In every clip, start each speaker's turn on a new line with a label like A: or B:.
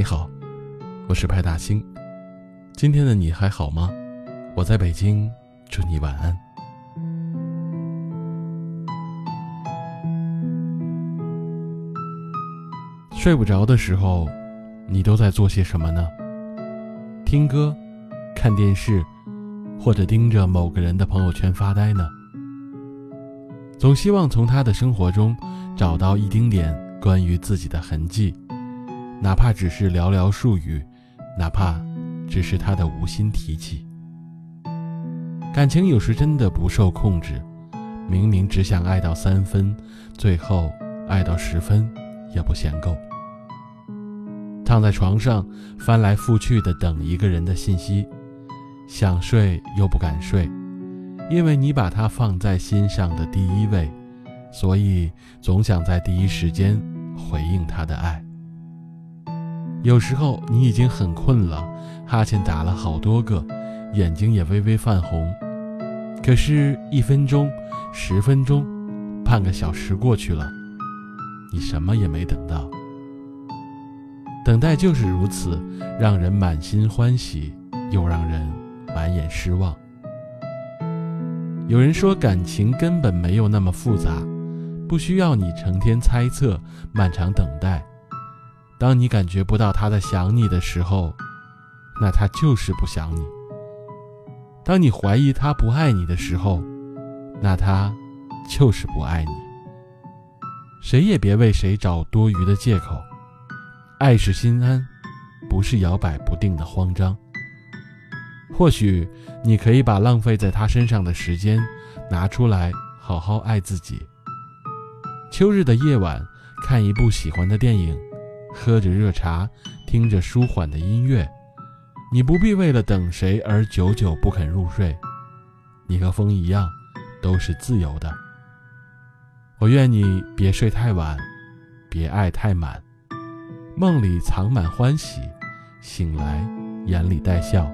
A: 你好，我是派大星。今天的你还好吗？我在北京，祝你晚安。睡不着的时候，你都在做些什么呢？听歌、看电视，或者盯着某个人的朋友圈发呆呢？总希望从他的生活中找到一丁点关于自己的痕迹，哪怕只是寥寥数语，哪怕只是他的无心提起。感情有时真的不受控制，明明只想爱到三分，最后爱到十分也不嫌够。躺在床上翻来覆去的等一个人的信息，想睡又不敢睡。因为你把他放在心上的第一位，所以总想在第一时间回应他的爱。有时候你已经很困了，哈欠打了好多个，眼睛也微微泛红。可是，一分钟、十分钟、半个小时过去了，你什么也没等到。等待就是如此，让人满心欢喜，又让人满眼失望。有人说，感情根本没有那么复杂，不需要你成天猜测、漫长等待。当你感觉不到他在想你的时候，那他就是不想你；当你怀疑他不爱你的时候，那他就是不爱你。谁也别为谁找多余的借口。爱是心安，不是摇摆不定的慌张。或许你可以把浪费在他身上的时间拿出来，好好爱自己。秋日的夜晚，看一部喜欢的电影，喝着热茶，听着舒缓的音乐。你不必为了等谁而久久不肯入睡。你和风一样，都是自由的。我愿你别睡太晚，别爱太满，梦里藏满欢喜，醒来眼里带笑。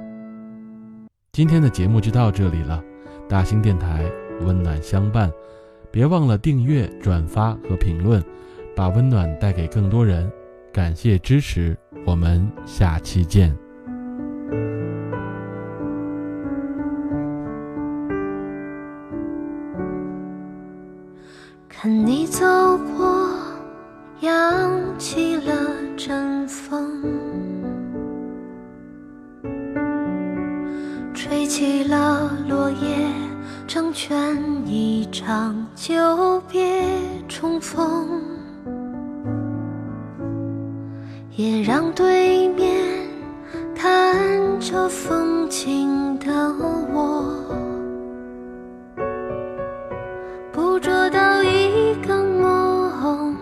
A: 今天的节目就到这里了，大兴电台温暖相伴，别忘了订阅、转发和评论，把温暖带给更多人。感谢支持，我们下期见。
B: 看你走过，扬起了阵风。吹起了落叶，成全一场久别重逢，也让对面看着风景的我，捕捉到一个梦，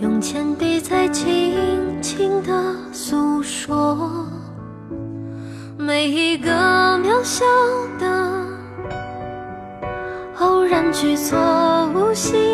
B: 用铅笔在轻轻地诉说。每一个渺小的偶然举措，无心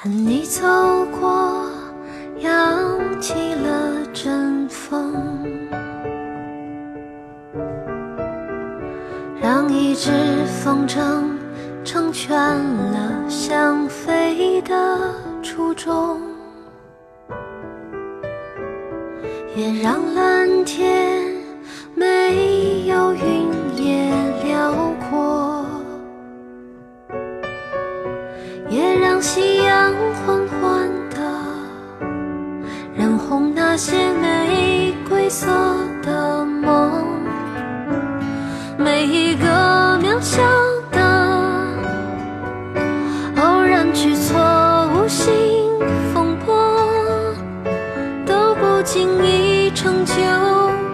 B: 看你走过，扬起了阵风，让一只风筝成全了想飞的初衷，也让蓝天缓缓的染红那些玫瑰色的梦，每一个渺小的偶然举措，无心风波，都不经意成就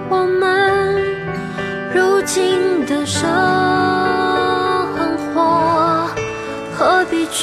B: 我们如今的生。